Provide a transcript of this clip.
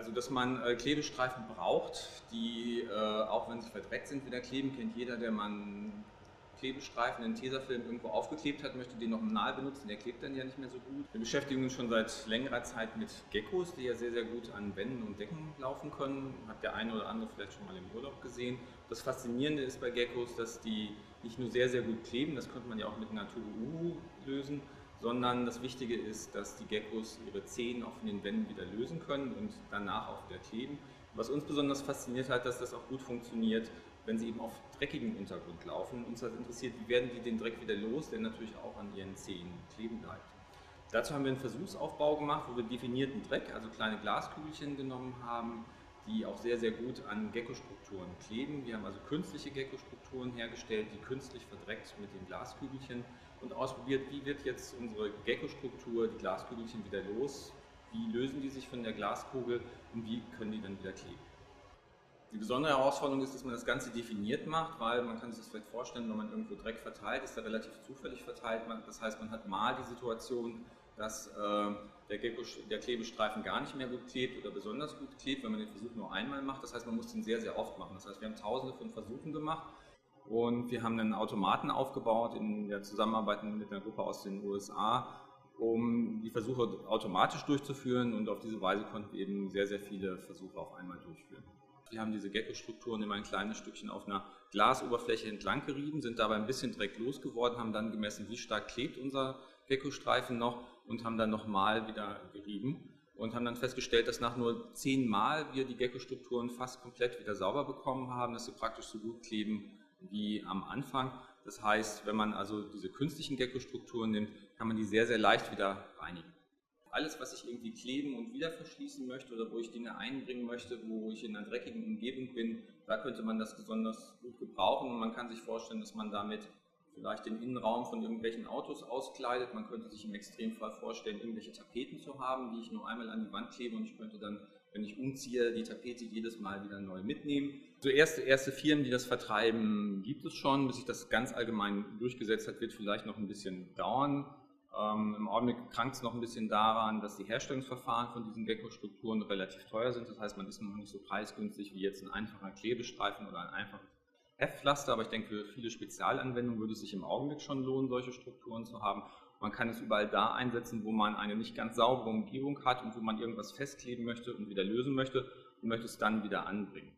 Also, dass man äh, Klebestreifen braucht, die, äh, auch wenn sie verdreckt sind, wieder kleben, kennt jeder, der man Klebestreifen in Tesafilm irgendwo aufgeklebt hat, möchte den nochmal benutzen, der klebt dann ja nicht mehr so gut. Wir beschäftigen uns schon seit längerer Zeit mit Geckos, die ja sehr, sehr gut an Wänden und Decken laufen können. Hat der eine oder andere vielleicht schon mal im Urlaub gesehen. Das Faszinierende ist bei Geckos, dass die nicht nur sehr, sehr gut kleben, das könnte man ja auch mit Natur Uhu lösen, sondern das Wichtige ist, dass die Geckos ihre Zehen auch von den Wänden wieder lösen können und danach auch wieder kleben. Was uns besonders fasziniert hat, dass das auch gut funktioniert, wenn sie eben auf dreckigem Untergrund laufen. Uns hat interessiert, wie werden die den Dreck wieder los, der natürlich auch an ihren Zehen kleben bleibt. Dazu haben wir einen Versuchsaufbau gemacht, wo wir definierten Dreck, also kleine Glaskügelchen genommen haben, die auch sehr, sehr gut an Gecko-Strukturen kleben. Wir haben also künstliche Gecko-Strukturen hergestellt, die künstlich verdreckt mit den Glaskügelchen und ausprobiert, wie wird jetzt unsere Gecko-Struktur, die Glaskügelchen wieder los, wie lösen die sich von der Glaskugel und wie können die dann wieder kleben. Die besondere Herausforderung ist, dass man das Ganze definiert macht, weil man kann sich das vielleicht vorstellen, wenn man irgendwo Dreck verteilt, ist er relativ zufällig verteilt. Das heißt, man hat mal die Situation, dass äh, der, Gecko, der Klebestreifen gar nicht mehr gut klebt oder besonders gut klebt, wenn man den Versuch nur einmal macht. Das heißt, man muss den sehr, sehr oft machen. Das heißt, wir haben tausende von Versuchen gemacht und wir haben einen Automaten aufgebaut in der Zusammenarbeit mit einer Gruppe aus den USA, um die Versuche automatisch durchzuführen und auf diese Weise konnten wir eben sehr, sehr viele Versuche auf einmal durchführen. Wir haben diese Gecko-Strukturen immer ein kleines Stückchen auf einer Glasoberfläche entlang gerieben, sind dabei ein bisschen Dreck losgeworden, haben dann gemessen, wie stark klebt unser Gecko-Streifen noch und haben dann nochmal wieder gerieben und haben dann festgestellt, dass nach nur zehn Mal wir die Gecko-Strukturen fast komplett wieder sauber bekommen haben, dass sie praktisch so gut kleben wie am Anfang. Das heißt, wenn man also diese künstlichen Gecko-Strukturen nimmt, kann man die sehr, sehr leicht wieder reinigen alles, was ich irgendwie kleben und wieder verschließen möchte oder wo ich Dinge einbringen möchte, wo ich in einer dreckigen Umgebung bin, da könnte man das besonders gut gebrauchen und man kann sich vorstellen, dass man damit vielleicht den Innenraum von irgendwelchen Autos auskleidet. Man könnte sich im Extremfall vorstellen, irgendwelche Tapeten zu haben, die ich nur einmal an die Wand klebe und ich könnte dann, wenn ich umziehe, die Tapete jedes Mal wieder neu mitnehmen. So erste, erste Firmen, die das vertreiben, gibt es schon. Bis sich das ganz allgemein durchgesetzt hat, wird vielleicht noch ein bisschen dauern. Ähm, Im Augenblick krankt es noch ein bisschen daran, dass die Herstellungsverfahren von diesen Gecko-Strukturen relativ teuer sind. Das heißt, man ist noch nicht so preisgünstig wie jetzt ein einfacher Klebestreifen oder ein einfaches Heftpflaster. Aber ich denke, für viele Spezialanwendungen würde es sich im Augenblick schon lohnen, solche Strukturen zu haben. Man kann es überall da einsetzen, wo man eine nicht ganz saubere Umgebung hat und wo man irgendwas festkleben möchte und wieder lösen möchte und möchte es dann wieder anbringen.